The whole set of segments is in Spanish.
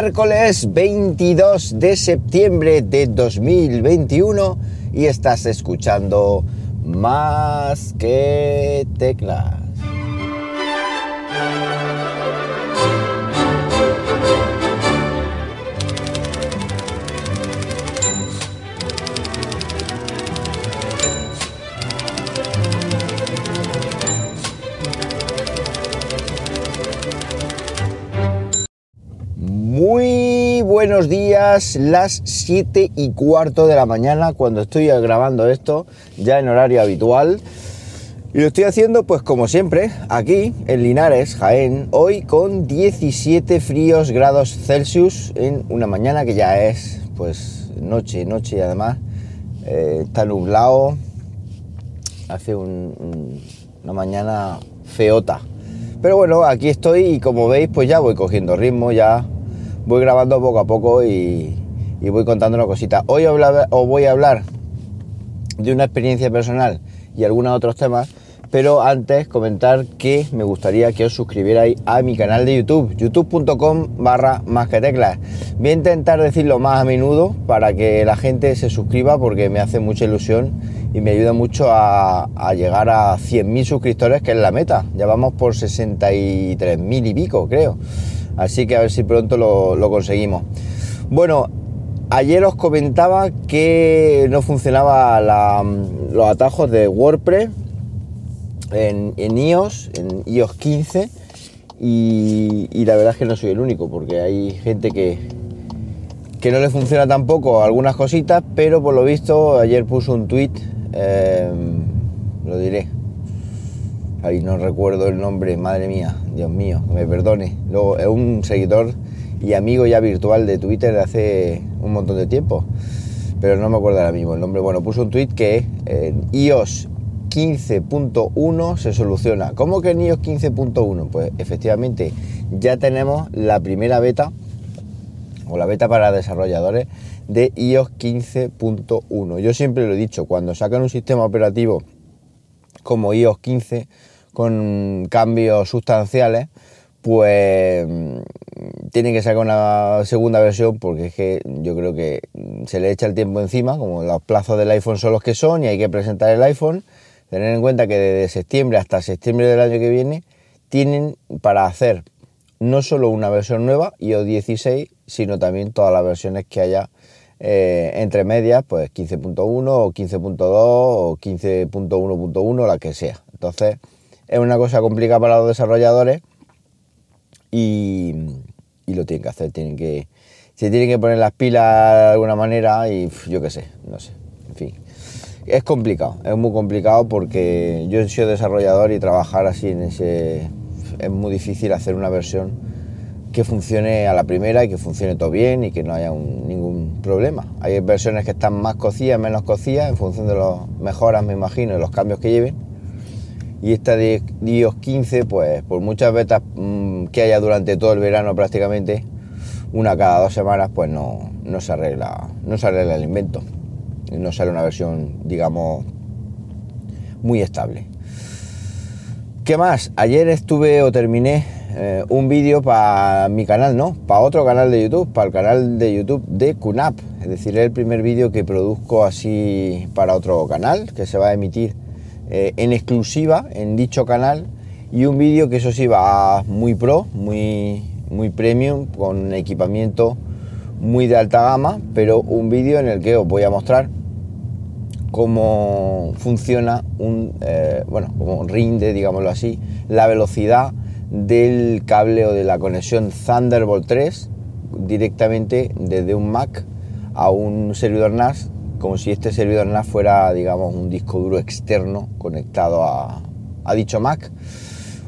miércoles 22 de septiembre de 2021 y estás escuchando más que teclas. Buenos días, las 7 y cuarto de la mañana cuando estoy grabando esto, ya en horario habitual. Y lo estoy haciendo pues como siempre, aquí en Linares, Jaén, hoy con 17 fríos grados Celsius en una mañana que ya es pues noche, noche y además eh, está nublado, hace una mañana feota. Pero bueno, aquí estoy y como veis, pues ya voy cogiendo ritmo, ya voy grabando poco a poco y, voy contando una cosita. Hoy os voy a hablar de una experiencia personal y algunos otros temas, pero antes comentar que me gustaría que os suscribierais a mi canal de YouTube, youtube.com barra más que teclas. Voy a intentar decirlo más a menudo para que la gente se suscriba porque me hace mucha ilusión y me ayuda mucho a, llegar a 100.000 suscriptores, que es la meta. Ya vamos por 63.000 y pico, creo. Así que a ver si pronto lo, conseguimos. Bueno, ayer os comentaba que no funcionaba los atajos de WordPress en, iOS, en iOS 15. Y, la verdad es que no soy el único, porque hay gente que, que no le funciona tampoco algunas cositas, pero por lo visto ayer puso un tweet Em, lo diré. Ahí no recuerdo el nombre, madre mía, Dios mío, me perdone. Luego, es un seguidor y amigo ya virtual de Twitter de hace un montón de tiempo, pero no me acuerdo ahora mismo el nombre. Bueno, puso un tweet que en iOS 15.1 se soluciona. ¿Cómo que en iOS 15.1? Pues efectivamente ya tenemos la primera beta o la beta para desarrolladores de iOS 15.1. Yo siempre lo he dicho, cuando sacan un sistema operativo como iOS 15 con cambios sustanciales, pues tienen que sacar una segunda versión porque es que yo creo que se le echa el tiempo encima, como los plazos del iPhone son los que son y hay que presentar el iPhone. Tener en cuenta que desde septiembre hasta septiembre del año que viene tienen para hacer no solo una versión nueva, iOS 16, sino también todas las versiones que haya eh, entre medias, pues 15.1 o 15.2 o 15.1.1, la que sea. Entonces, es una cosa complicada para los desarrolladores y, lo tienen que hacer, tienen que, se tienen que poner las pilas de alguna manera y yo qué sé, no sé, en fin. Es complicado, es muy complicado porque yo sido desarrollador y trabajar así en ese... Es muy difícil hacer una versión que funcione a la primera y que funcione todo bien y que no haya ningún problema. Hay versiones que están más cocidas, menos cocidas, en función de las mejoras, me imagino, y los cambios que lleven. Y esta de iOS 15, pues por muchas betas mm, que haya durante todo el verano prácticamente, una cada dos semanas, pues no, no, se, arregla, no se arregla el invento. No sale una versión, digamos, muy estable. ¿Qué más? Ayer estuve o terminé eh, un vídeo para mi canal, no, para otro canal de YouTube, para el canal de YouTube de QNAP. Es decir, es el primer vídeo que produzco así para otro canal, que se va a emitir eh, en exclusiva en dicho canal. Y un vídeo que eso sí va muy pro, muy, muy premium, con equipamiento muy de alta gama, pero un vídeo en el que os voy a mostrar cómo funciona un, eh, bueno, como rinde, digámoslo así, la velocidad del cable o de la conexión Thunderbolt 3 directamente desde un Mac a un servidor NAS, como si este servidor NAS fuera, digamos, un disco duro externo conectado a, dicho Mac.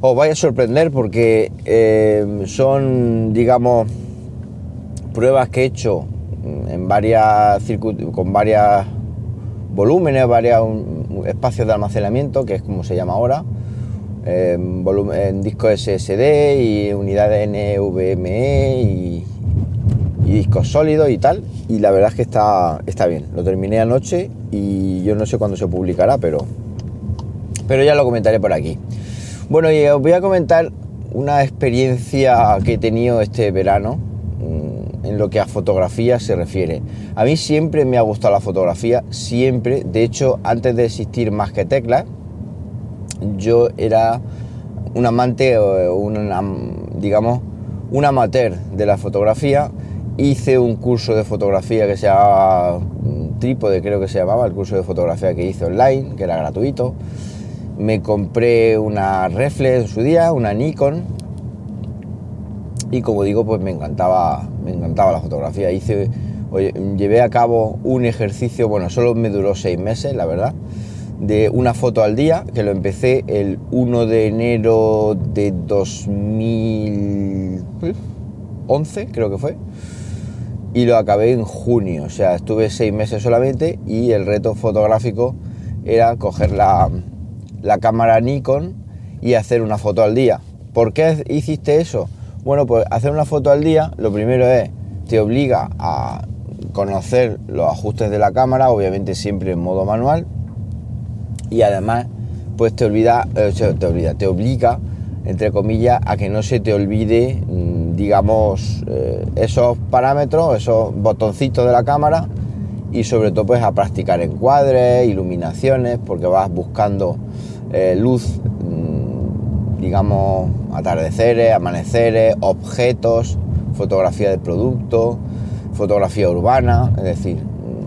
Os vais a sorprender porque eh, son, digamos, pruebas que he hecho en varias con varias volúmenes, varios espacios de almacenamiento, que es como se llama ahora, en, volumen, disco SSD y unidades NVMe y, discos sólidos y tal. Y la verdad es que está, está bien. Lo terminé anoche y yo no sé cuándo se publicará, pero, pero ya lo comentaré por aquí. Bueno, y os voy a comentar una experiencia que he tenido este verano. en lo que a fotografía se refiere. A mí siempre me ha gustado la fotografía, siempre. De hecho, antes de existir más que teclas, yo era un amante, un, digamos, un amateur de la fotografía. Hice un curso de fotografía que se llamaba Trípode, creo que se llamaba, el curso de fotografía que hice online, que era gratuito. Me compré una reflex en su día, una Nikon, y como digo, pues me encantaba, me encantaba la fotografía. Hice, llevé a cabo un ejercicio, bueno, solo me duró seis meses, la verdad, de una foto al día, que lo empecé el 1 de enero de 2011, creo que fue, y lo acabé en junio, o sea, estuve seis meses solamente y el reto fotográfico era coger la, la cámara Nikon y hacer una foto al día. ¿Por qué hiciste eso? Bueno, pues hacer una foto al día, lo primero es, te obliga a conocer los ajustes de la cámara, obviamente siempre en modo manual, y además, pues te olvida, eh, te olvida, te obliga, entre comillas, a que no se te olvide, mm, digamos, eh, esos parámetros, esos botoncitos de la cámara, y sobre todo pues a practicar encuadres, iluminaciones, porque vas buscando eh, luz digamos, atardeceres, amaneceres, objetos, fotografía de producto, fotografía urbana, es decir,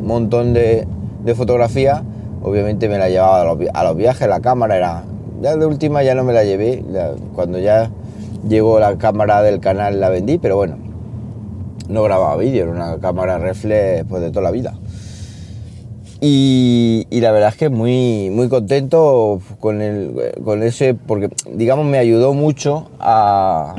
un montón de, de fotografía. Obviamente me la llevaba a los, viajes, la cámara era... Ya de última ya no me la llevé, cuando ya llegó la cámara del canal la vendí, pero bueno, no grababa vídeo, era una cámara reflex pues, de toda la vida. Y, la verdad es que muy, muy contento con, el, con ese, porque digamos me ayudó mucho a,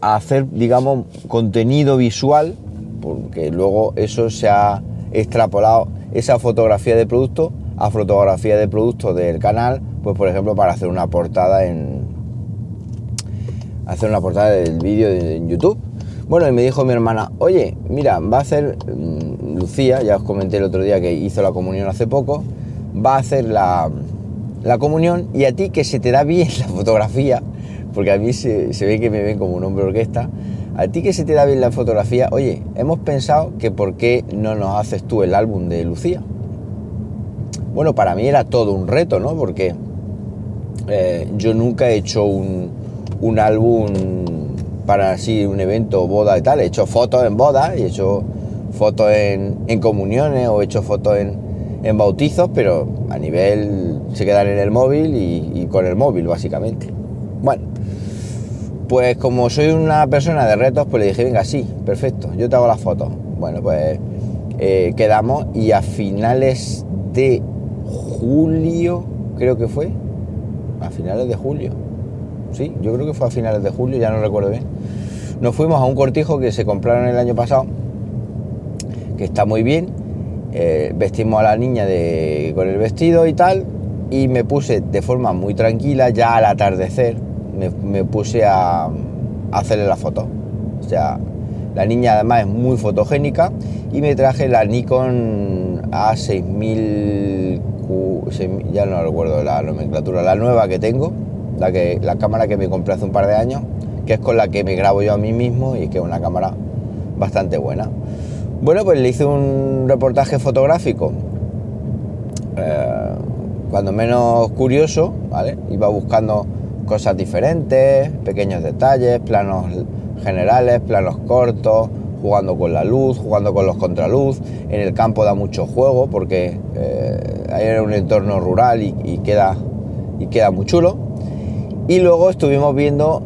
hacer, digamos, contenido visual, porque luego eso se ha extrapolado, esa fotografía de producto a fotografía de producto del canal, pues por ejemplo para hacer una portada en hacer una portada del vídeo en YouTube. Bueno, y me dijo mi hermana, oye, mira, va a hacer mm, Lucía, ya os comenté el otro día que hizo la comunión hace poco, va a hacer la, comunión y a ti que se te da bien la fotografía, porque a mí se, ve que me ven como un hombre orquesta, a ti que se te da bien la fotografía, oye, hemos pensado que por qué no nos haces tú el álbum de Lucía. Bueno, para mí era todo un reto, ¿no? Porque eh, yo nunca he hecho un, un álbum para así un evento, boda y tal. He hecho fotos en boda y he hecho fotos en, comuniones o he hecho fotos en, bautizos, pero a nivel se quedan en el móvil y, con el móvil básicamente. Bueno, pues como soy una persona de retos, pues le dije, venga, sí, perfecto, yo te hago las fotos. Bueno, pues eh, quedamos y a finales de julio, creo que fue, a finales de julio, sí, yo creo que fue a finales de julio, ya no recuerdo bien. Nos fuimos a un cortijo que se compraron el año pasado que está muy bien. Eh, vestimos a la niña con el vestido y tal, y me puse de forma muy tranquila, ya al atardecer, me, puse a, hacerle la foto. O sea, la niña además es muy fotogénica y me traje la Nikon A6000, ya no recuerdo la nomenclatura, la nueva que tengo, la, que, la cámara que me compré hace un par de años, que es con la que me grabo yo a mí mismo y que es una cámara bastante buena. Bueno, pues le hice un reportaje fotográfico, eh, cuando menos curioso, ¿vale? Iba buscando cosas diferentes, pequeños detalles, planos generales, planos cortos, jugando con la luz, jugando con los contraluz. En el campo da mucho juego porque eh, ahí era un entorno rural y, queda, y queda muy chulo. Y luego estuvimos viendo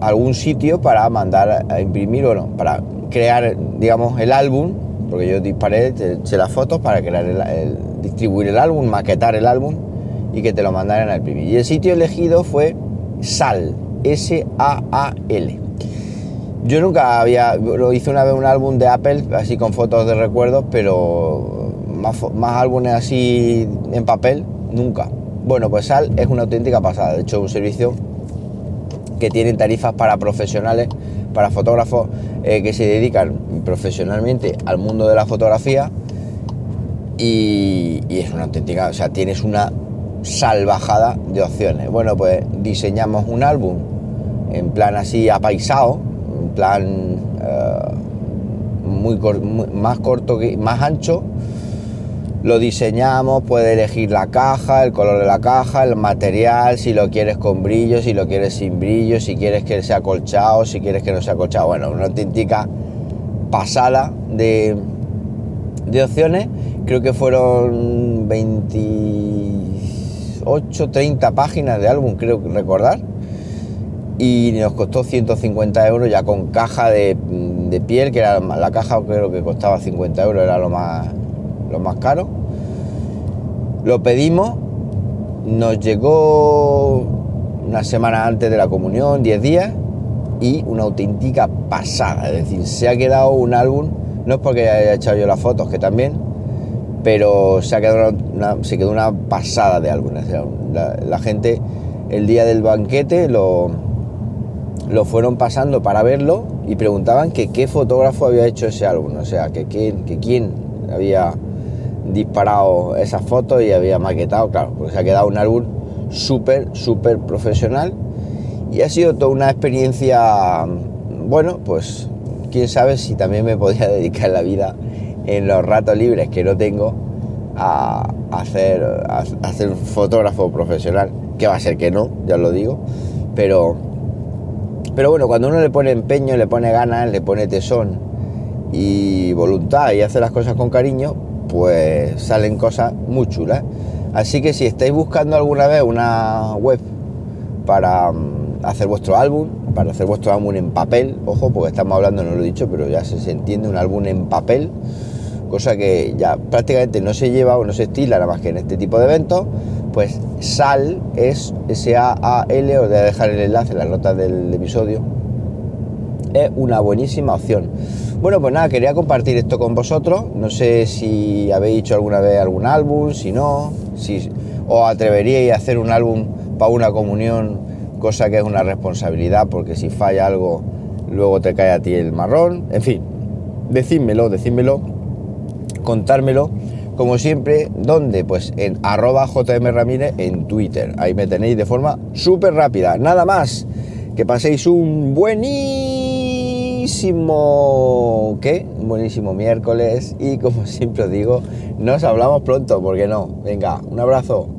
algún sitio para mandar a imprimir, bueno, para crear, digamos, el álbum, porque yo disparé, eché las fotos para crear el, distribuir el álbum, maquetar el álbum y que te lo mandaran al imprimir. Y el sitio elegido fue SAL, S-A-A-L. Yo nunca había, lo hice una vez un álbum de Apple, así con fotos de recuerdos, pero más, más álbumes así en papel, nunca. Bueno, pues SAL es una auténtica pasada. De hecho, un servicio que tienen tarifas para profesionales, para fotógrafos eh, que se dedican profesionalmente al mundo de la fotografía y, es una auténtica, o sea, tienes una salvajada de opciones. Bueno, pues diseñamos un álbum en plan así apaisado, en plan eh, muy, más corto, más ancho. Lo diseñamos, puedes elegir la caja, el color de la caja, el material, si lo quieres con brillo, si lo quieres sin brillo, si quieres que sea colchado, si quieres que no sea colchado. Bueno, una auténtica pasada de, de opciones. Creo que fueron 28, 30 páginas de álbum, creo recordar y nos costó 150 euros ya con caja de, piel, que era la caja creo que costaba 50 euros, era lo más, lo más caro. Lo pedimos, nos llegó una semana antes de la comunión, 10 días, y una auténtica pasada, es decir, se ha quedado un álbum, no es porque haya echado yo las fotos, que también, pero se, ha quedado una, se quedó una pasada de álbum. la gente el día del banquete lo, lo fueron pasando para verlo y preguntaban que qué fotógrafo había hecho ese álbum, o sea, que, quién había disparado esas fotos y había maquetado, claro, porque se ha quedado un álbum súper, súper profesional. Y ha sido toda una experiencia, bueno, pues quién sabe si también me podía dedicar la vida en los ratos libres que no tengo a hacer, a hacer fotógrafo profesional, que va a ser que no, ya lo digo, pero pero bueno, cuando uno le pone empeño, le pone ganas, le pone tesón y voluntad y hace las cosas con cariño, pues salen cosas muy chulas. Así que si estáis buscando alguna vez una web para mm, hacer vuestro álbum, para hacer vuestro álbum en papel, ojo, porque estamos hablando, no lo he dicho, pero ya se, entiende un álbum en papel, cosa que ya prácticamente no se lleva o no se estila nada más que en este tipo de eventos, pues SAL es S-A-A-L, os voy a dejar el enlace en las notas del episodio. Es una buenísima opción. Bueno, pues nada, quería compartir esto con vosotros. No sé si habéis hecho alguna vez algún álbum, si no, si os atreveríais a hacer un álbum para una comunión, cosa que es una responsabilidad, porque si falla algo, luego te cae a ti el marrón. En fin, decídmelo, decídmelo, contármelo como siempre, ¿dónde? Pues en arroba JM en Twitter. Ahí me tenéis de forma súper rápida. Nada más. Que paséis un buenísimo... ¿Qué? Un buenísimo miércoles. Y como siempre digo, nos hablamos pronto, ¿por qué no? Venga, un abrazo.